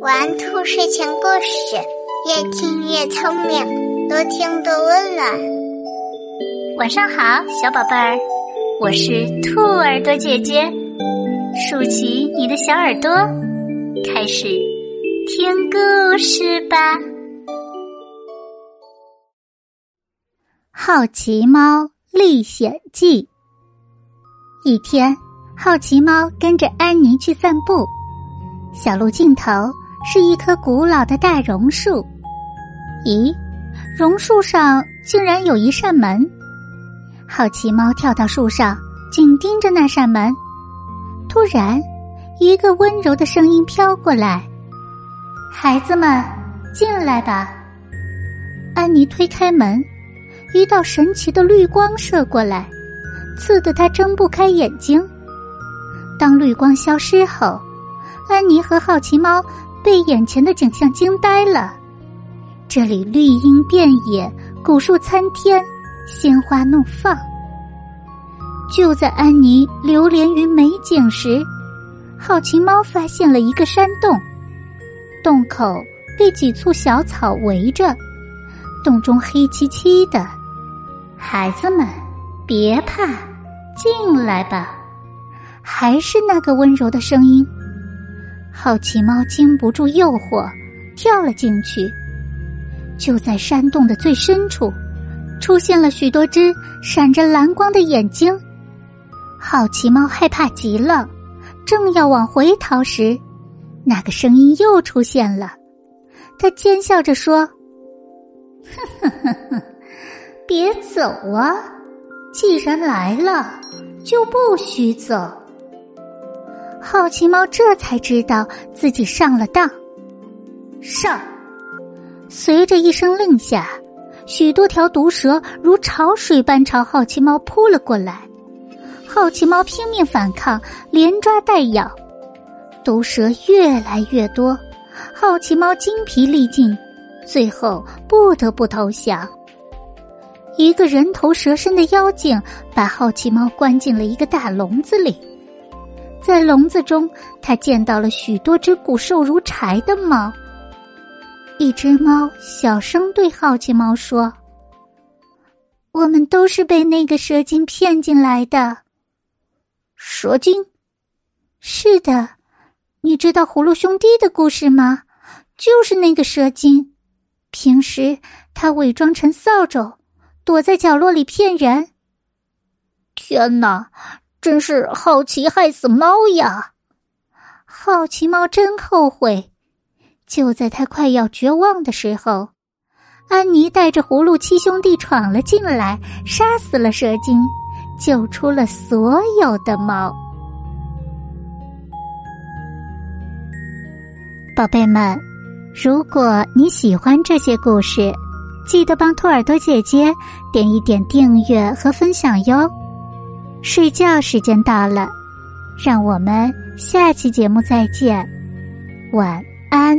玩兔睡前故事，越听越聪明，多听多温暖。晚上好，小宝贝儿，我是兔耳朵姐姐，竖起你的小耳朵，开始听故事吧。《好奇猫历险记》一天，好奇猫跟着安妮去散步，小路尽头。是一棵古老的大榕树，咦，榕树上竟然有一扇门。好奇猫跳到树上，紧盯着那扇门。突然，一个温柔的声音飘过来：“孩子们，进来吧。”安妮推开门，一道神奇的绿光射过来，刺得她睁不开眼睛。当绿光消失后，安妮和好奇猫。被眼前的景象惊呆了，这里绿荫遍野，古树参天，鲜花怒放。就在安妮流连于美景时，好奇猫发现了一个山洞，洞口被几簇小草围着，洞中黑漆漆的。孩子们，别怕，进来吧。还是那个温柔的声音。好奇猫经不住诱惑，跳了进去。就在山洞的最深处，出现了许多只闪着蓝光的眼睛。好奇猫害怕极了，正要往回逃时，那个声音又出现了。他奸笑着说：“哼哼哼哼，别走啊！既然来了，就不许走。”好奇猫这才知道自己上了当。上，随着一声令下，许多条毒蛇如潮水般朝好奇猫扑了过来。好奇猫拼命反抗，连抓带咬，毒蛇越来越多，好奇猫精疲力尽，最后不得不投降。一个人头蛇身的妖精把好奇猫关进了一个大笼子里。在笼子中，他见到了许多只骨瘦如柴的猫。一只猫小声对好奇猫说：“我们都是被那个蛇精骗进来的。”蛇精？是的，你知道葫芦兄弟的故事吗？就是那个蛇精，平时他伪装成扫帚，躲在角落里骗人。天哪！真是好奇害死猫呀！好奇猫真后悔。就在他快要绝望的时候，安妮带着葫芦七兄弟闯了进来，杀死了蛇精，救出了所有的猫。宝贝们，如果你喜欢这些故事，记得帮兔耳朵姐姐点一点订阅和分享哟。睡觉时间到了，让我们下期节目再见，晚安。